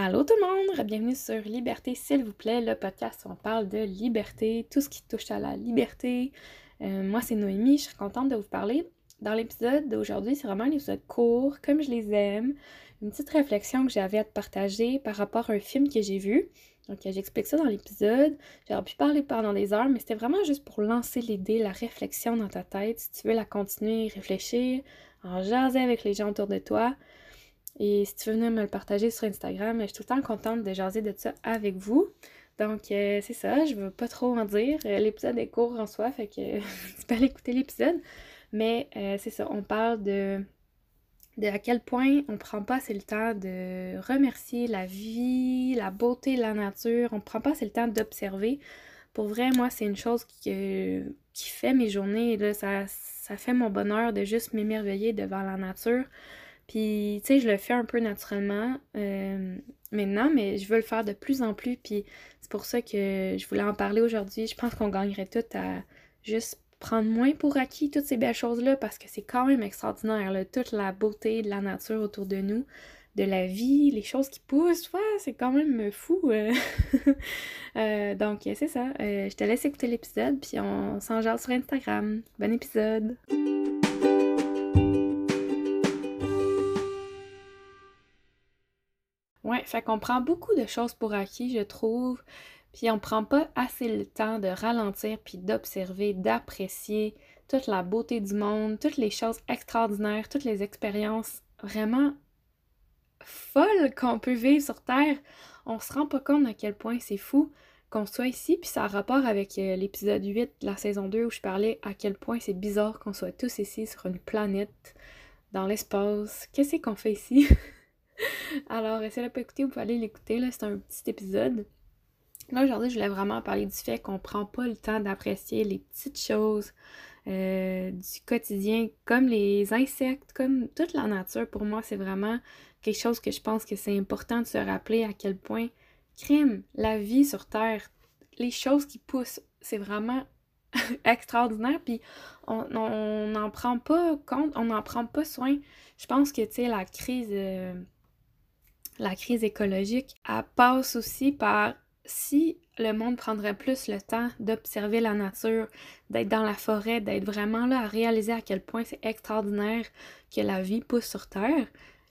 Allô tout le monde, bienvenue sur Liberté s'il vous plaît, le podcast où on parle de liberté, tout ce qui touche à la liberté. Euh, moi c'est Noémie, je suis contente de vous parler. Dans l'épisode d'aujourd'hui, c'est vraiment un épisode court, comme je les aime. Une petite réflexion que j'avais à te partager par rapport à un film que j'ai vu. Donc j'explique ça dans l'épisode. J'aurais pu parler pendant des heures, mais c'était vraiment juste pour lancer l'idée, la réflexion dans ta tête. Si tu veux la continuer, réfléchir, en jaser avec les gens autour de toi. Et si tu veux venir me le partager sur Instagram, je suis tout le temps contente de jaser de ça avec vous. Donc, euh, c'est ça, je veux pas trop en dire. Euh, l'épisode est court en soi, fait que tu peux aller écouter l'épisode. Mais euh, c'est ça, on parle de, de à quel point on prend pas assez le temps de remercier la vie, la beauté de la nature. On prend pas assez le temps d'observer. Pour vrai, moi, c'est une chose qui, qui fait mes journées. Ça, ça fait mon bonheur de juste m'émerveiller devant la nature. Puis, tu sais, je le fais un peu naturellement euh, maintenant, mais je veux le faire de plus en plus. Puis, c'est pour ça que je voulais en parler aujourd'hui. Je pense qu'on gagnerait tout à juste prendre moins pour acquis toutes ces belles choses-là parce que c'est quand même extraordinaire, toute la beauté de la nature autour de nous, de la vie, les choses qui poussent. Ouais, c'est quand même fou. Euh. Euh, donc, c'est ça. je te laisse écouter l'épisode, puis on s'en sur Instagram. Bon épisode! Ouais, fait qu'on prend beaucoup de choses pour acquis, je trouve, puis on prend pas assez le temps de ralentir puis d'observer, d'apprécier toute la beauté du monde, toutes les choses extraordinaires, toutes les expériences vraiment folles qu'on peut vivre sur Terre. On se rend pas compte à quel point c'est fou qu'on soit ici, puis ça a rapport avec euh, l'épisode 8 de la saison 2 où je parlais à quel point c'est bizarre qu'on soit tous ici sur une planète, dans l'espace. Qu'est-ce qu'on fait ici? Alors, essayez de pas écouter, vous pouvez aller l'écouter, là, c'est un petit épisode. Là, aujourd'hui, je voulais vraiment parler du fait qu'on prend pas le temps d'apprécier les petites choses euh, du quotidien, comme les insectes, comme toute la nature. Pour moi, c'est vraiment quelque chose que je pense que c'est important de se rappeler à quel point crime, la vie sur Terre, les choses qui poussent, c'est vraiment extraordinaire, puis on n'en prend pas compte, on n'en prend pas soin. Je pense que, tu sais, la crise... Euh, la crise écologique, elle passe aussi par si le monde prendrait plus le temps d'observer la nature, d'être dans la forêt, d'être vraiment là à réaliser à quel point c'est extraordinaire que la vie pousse sur Terre,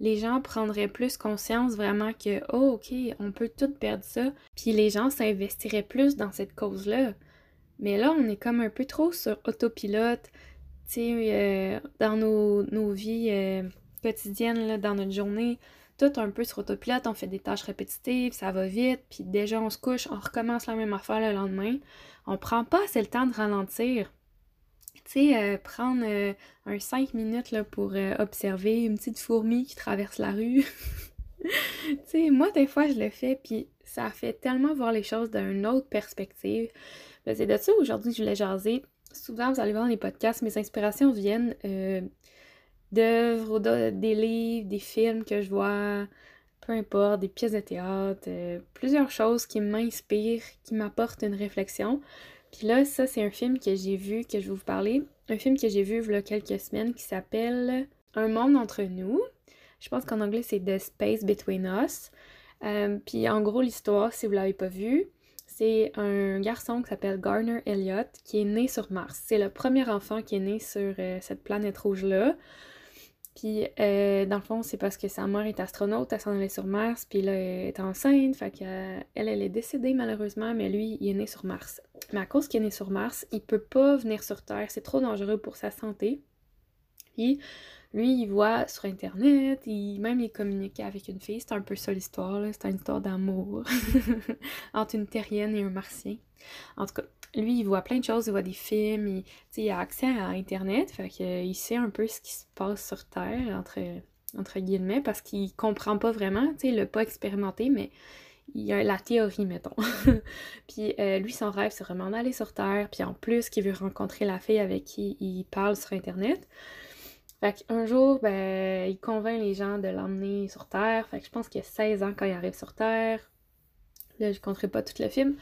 les gens prendraient plus conscience vraiment que, oh, ok, on peut tout perdre ça, puis les gens s'investiraient plus dans cette cause-là. Mais là, on est comme un peu trop sur autopilote, tu sais, euh, dans nos, vies euh, quotidiennes, dans notre journée tout un peu sur autopilote, on fait des tâches répétitives, ça va vite, puis déjà on se couche, on recommence la même affaire le lendemain. On prend pas assez le temps de ralentir. Tu sais, euh, prendre euh, un 5 minutes là, pour euh, observer une petite fourmi qui traverse la rue. tu sais, moi, des fois, je le fais, puis ça fait tellement voir les choses d'une autre perspective. C'est de ça aujourd'hui je voulais jaser. Souvent, vous allez voir dans les podcasts, mes inspirations viennent d'œuvres, des livres, des films que je vois, peu importe, des pièces de théâtre, euh, plusieurs choses qui m'inspirent, qui m'apportent une réflexion. Puis là, ça, c'est un film que j'ai vu, que je vais vous parler. Un film que j'ai vu il y a quelques semaines qui s'appelle Un monde entre nous. Je pense qu'en anglais, c'est The Space Between Us. Euh, puis en gros, l'histoire, si vous l'avez pas vu, c'est un garçon qui s'appelle Garner Elliott qui est né sur Mars. C'est le premier enfant qui est né sur euh, cette planète rouge-là. Puis, euh, dans le fond, c'est parce que sa mère est astronaute, elle s'en allait sur Mars, puis là, elle est enceinte, fait qu'elle, elle est décédée malheureusement, mais lui, il est né sur Mars. Mais à cause qu'il est né sur Mars, il peut pas venir sur Terre, c'est trop dangereux pour sa santé. Puis, lui, il voit sur Internet, il, même il communique avec une fille, c'est un peu ça l'histoire, c'est une histoire d'amour entre une terrienne et un martien. En tout cas, lui, il voit plein de choses, il voit des films, il, a accès à Internet, fait qu'il sait un peu ce qui se passe sur Terre, entre, entre guillemets, parce qu'il comprend pas vraiment, tu sais, il l'a pas expérimenté, mais il a la théorie, mettons. puis euh, lui, son rêve, c'est vraiment d'aller sur Terre, puis en plus, qu'il veut rencontrer la fille avec qui il parle sur Internet. Fait qu'un jour, ben, il convainc les gens de l'emmener sur Terre. Fait que je pense qu'il a 16 ans quand il arrive sur Terre. Là, je compterai pas tout le film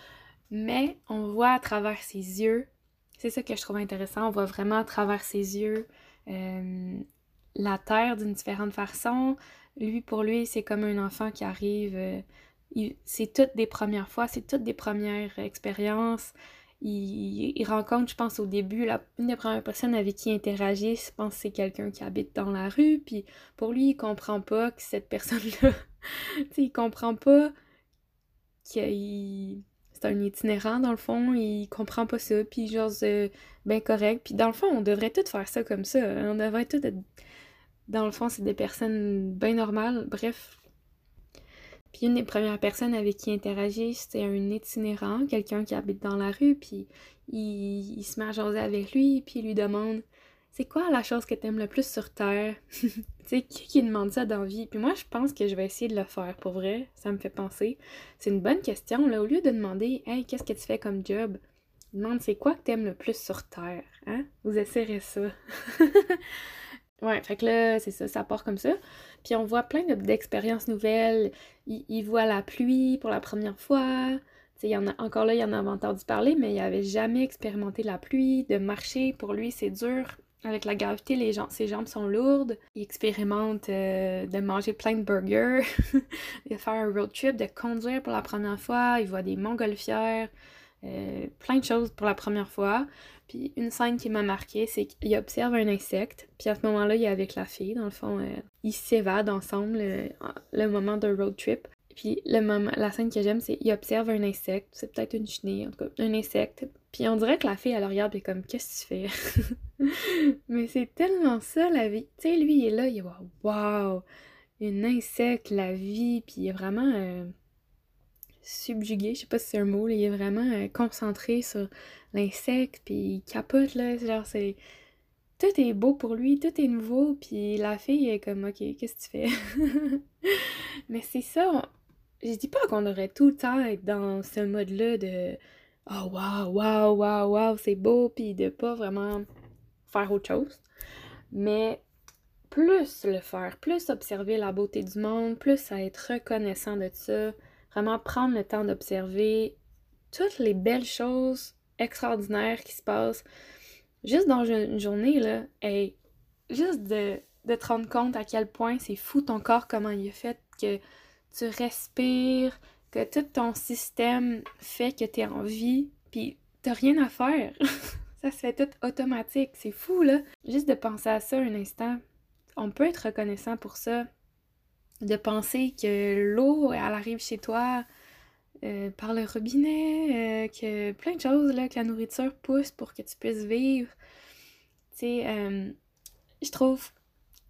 mais on voit à travers ses yeux, c'est ça que je trouve intéressant, on voit vraiment à travers ses yeux euh, la Terre d'une différente façon, lui, pour lui, c'est comme un enfant qui arrive. Euh, c'est toutes des premières fois, c'est toutes des premières expériences. Il, rencontre, je pense, au début, la, une des premières personnes avec qui il interagit, je pense c'est quelqu'un qui habite dans la rue, puis pour lui, il comprend pas que cette personne-là, tu sais, il comprend pas qu'il un itinérant dans le fond, il comprend pas ça, puis genre bien correct. Puis dans le fond, on devrait tous faire ça comme ça. On devrait tous être. Dans le fond, c'est des personnes bien normales. Bref. Puis une des premières personnes avec qui interagit, c'est un itinérant, quelqu'un qui habite dans la rue, puis il, se met à avec lui, puis il lui demande c'est quoi la chose que t'aimes le plus sur Terre? tu sais, qui, qui demande ça dans vie? Puis moi, je pense que je vais essayer de le faire, pour vrai. Ça me fait penser. C'est une bonne question, là. Au lieu de demander, hey, qu'est-ce que tu fais comme job? Demande, c'est quoi que t'aimes le plus sur Terre? Hein? Vous essayerez ça. ouais, fait que là, c'est ça, ça part comme ça. Puis on voit plein d'expériences nouvelles. Il, voit la pluie pour la première fois. Il y en a, encore là, il y en a entendu parler, mais il avait jamais expérimenté la pluie, de marcher. Pour lui, c'est dur. Avec la gravité, les gens, ses jambes sont lourdes. Il expérimente euh, de manger plein de burgers, de faire un road trip, de conduire pour la première fois. Il voit des montgolfières, euh, plein de choses pour la première fois. Puis une scène qui m'a marqué, c'est qu'il observe un insecte. Puis à ce moment-là, il est avec la fille. Dans le fond, euh, ils s'évadent ensemble le moment d'un road trip. Puis le moment, la scène que j'aime, c'est qu'il observe un insecte. C'est peut-être une chenille, en tout cas, un insecte. Puis on dirait que la fille, elle regarde, et comme, qu'est-ce que tu fais? Mais c'est tellement ça, la vie. Tu sais, lui, il est là, il est waouh, un insecte, la vie. Puis il est vraiment euh, subjugué, je sais pas si c'est un mot, il est vraiment euh, concentré sur l'insecte. Puis il capote, là. Genre, c'est. Tout est beau pour lui, tout est nouveau, puis la fille est comme, ok, qu'est-ce que tu fais? Mais c'est ça, je dis pas qu'on devrait tout le temps être dans ce mode-là de oh waouh, waouh, waouh, waouh, c'est beau, puis de pas vraiment faire autre chose. Mais plus le faire, plus observer la beauté du monde, plus être reconnaissant de ça, vraiment prendre le temps d'observer toutes les belles choses extraordinaires qui se passent juste dans une journée, là, et juste de, de te rendre compte à quel point c'est fou ton corps, comment il est fait, que tu respires, que tout ton système fait que tu es en vie, puis t'as rien à faire. ça se fait tout automatique. C'est fou, là. Juste de penser à ça un instant, on peut être reconnaissant pour ça. De penser que l'eau, elle arrive chez toi euh, par le robinet, euh, que plein de choses, là, que la nourriture pousse pour que tu puisses vivre. Tu sais, euh, je trouve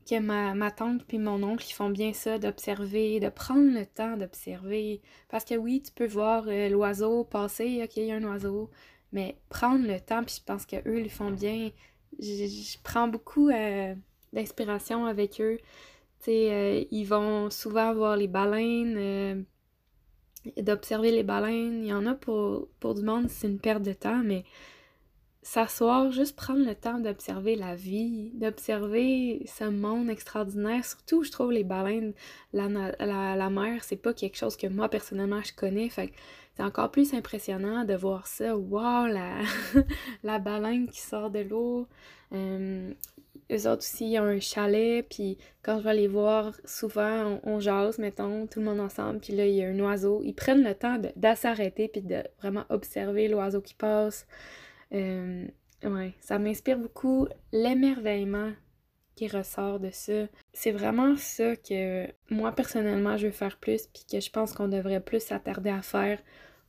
que ma, tante puis mon oncle, ils font bien ça, d'observer, de prendre le temps d'observer. Parce que oui, tu peux voir euh, l'oiseau passer, ok, il y a un oiseau, mais prendre le temps, puis je pense qu'eux, ils font bien. Je, prends beaucoup euh, d'inspiration avec eux. Tu sais, euh, ils vont souvent voir les baleines, d'observer les baleines. Il y en a pour, pour du monde, c'est une perte de temps, mais s'asseoir, juste prendre le temps d'observer la vie, d'observer ce monde extraordinaire. Surtout, je trouve les baleines, la, la, la mer, c'est pas quelque chose que moi personnellement je connais. C'est encore plus impressionnant de voir ça. Wow, la, la baleine qui sort de l'eau. Euh, eux autres aussi, ils ont un chalet, puis quand je vais les voir, souvent, on, jase, mettons, tout le monde ensemble, puis là, il y a un oiseau. Ils prennent le temps de, s'arrêter, puis de vraiment observer l'oiseau qui passe. Euh, ça m'inspire beaucoup l'émerveillement qui ressort de ça. C'est vraiment ça que moi personnellement je veux faire plus puis que je pense qu'on devrait plus s'attarder à faire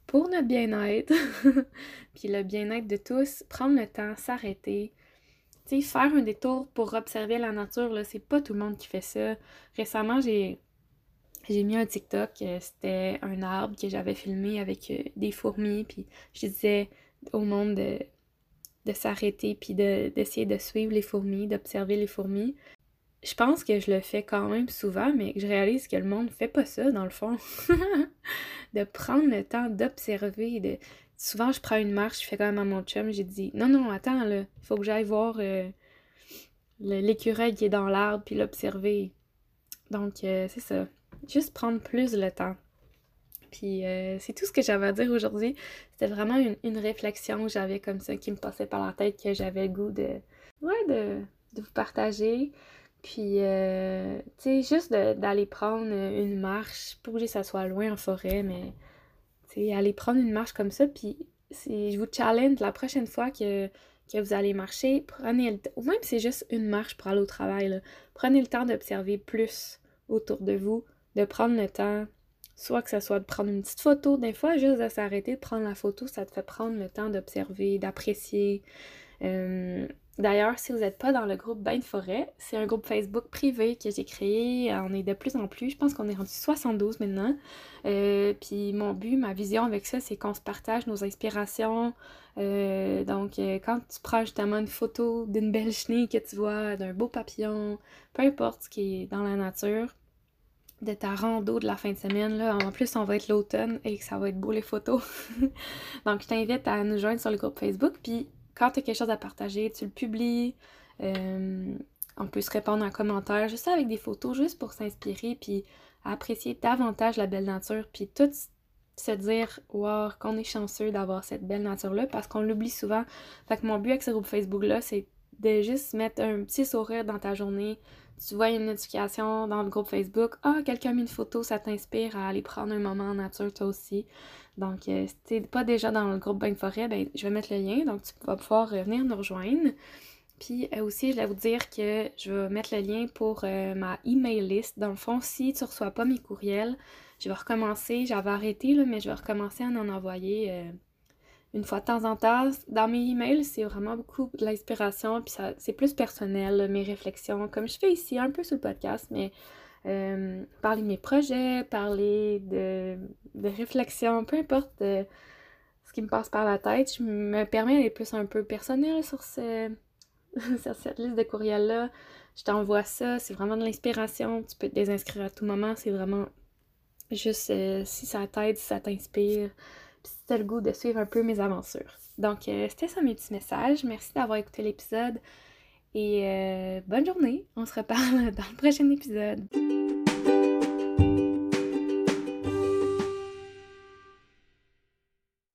pour notre bien-être puis le bien-être de tous, prendre le temps, s'arrêter. Tu faire un détour pour observer la nature, là, c'est pas tout le monde qui fait ça. Récemment, j'ai j'ai mis un TikTok, euh, c'était un arbre que j'avais filmé avec euh, des fourmis, puis je disais au monde de, de s'arrêter puis d'essayer de, suivre les fourmis, d'observer les fourmis. Je pense que je le fais quand même souvent, mais je réalise que le monde fait pas ça dans le fond. de prendre le temps d'observer. De... Souvent, je prends une marche, je fais quand même à mon chum, j'ai dit non, non, attends, là, il faut que j'aille voir euh, l'écureuil qui est dans l'arbre puis l'observer. Donc, euh, c'est ça. Juste prendre plus le temps. Puis euh, c'est tout ce que j'avais à dire aujourd'hui. C'était vraiment une, réflexion que j'avais comme ça qui me passait par la tête que j'avais le goût de, ouais, de, vous partager. Puis, euh, tu sais, juste d'aller prendre une marche, pas obligé que ça soit loin en forêt, mais, tu sais, aller prendre une marche comme ça, puis je vous challenge la prochaine fois que, que vous allez marcher, prenez le temps, ou même si c'est juste une marche pour aller au travail, prenez le temps d'observer plus autour de vous, de prendre le temps, soit que ce soit de prendre une petite photo, des fois, juste de s'arrêter, de prendre la photo, ça te fait prendre le temps d'observer, d'apprécier. Euh, D'ailleurs, si vous n'êtes pas dans le groupe Bain de forêt, c'est un groupe Facebook privé que j'ai créé. On est de plus en plus. Je pense qu'on est rendu 72 maintenant. Euh, puis mon but, ma vision avec ça, c'est qu'on se partage nos inspirations. Euh, donc, quand tu prends justement une photo d'une belle chenille que tu vois, d'un beau papillon, peu importe ce qui est dans la nature, de ta rando de la fin de semaine. Là. En plus, on va être l'automne et que ça va être beau les photos. donc, je t'invite à nous joindre sur le groupe Facebook. Puis, quand tu as quelque chose à partager, tu le publies. Euh, on peut se répondre en commentaire, juste avec des photos, juste pour s'inspirer, puis apprécier davantage la belle nature, puis tout se dire, wow, qu'on est chanceux d'avoir cette belle nature-là, parce qu'on l'oublie souvent. Fait que mon but avec ce groupe Facebook-là, c'est de juste mettre un petit sourire dans ta journée. Tu vois une notification dans le groupe Facebook, ah, quelqu'un a mis une photo, ça t'inspire à aller prendre un moment en nature toi aussi. Donc, euh, si t'es pas déjà dans le groupe Bain Forêt, ben, je vais mettre le lien, donc tu vas pouvoir euh, venir nous rejoindre. Puis euh, aussi, je vais vous dire que je vais mettre le lien pour ma email list. Dans le fond, si tu reçois pas mes courriels, je vais recommencer. J'avais arrêté, là, mais je vais recommencer à en envoyer une fois de temps en temps. Dans mes emails, c'est vraiment beaucoup de l'inspiration, puis c'est plus personnel, mes réflexions, comme je fais ici, un peu sur le podcast, mais euh, parler de mes projets, parler de, de réflexion, peu importe euh, ce qui me passe par la tête. Je me permets d'être plus un peu personnel sur, sur cette liste de courriels-là. Je t'envoie ça, c'est vraiment de l'inspiration. Tu peux te désinscrire à tout moment, c'est vraiment juste euh, si ça t'aide, si ça t'inspire, puis si le goût de suivre un peu mes aventures. Donc, c'était ça mes petits messages. Merci d'avoir écouté l'épisode. Et bonne journée. On se reparle dans le prochain épisode.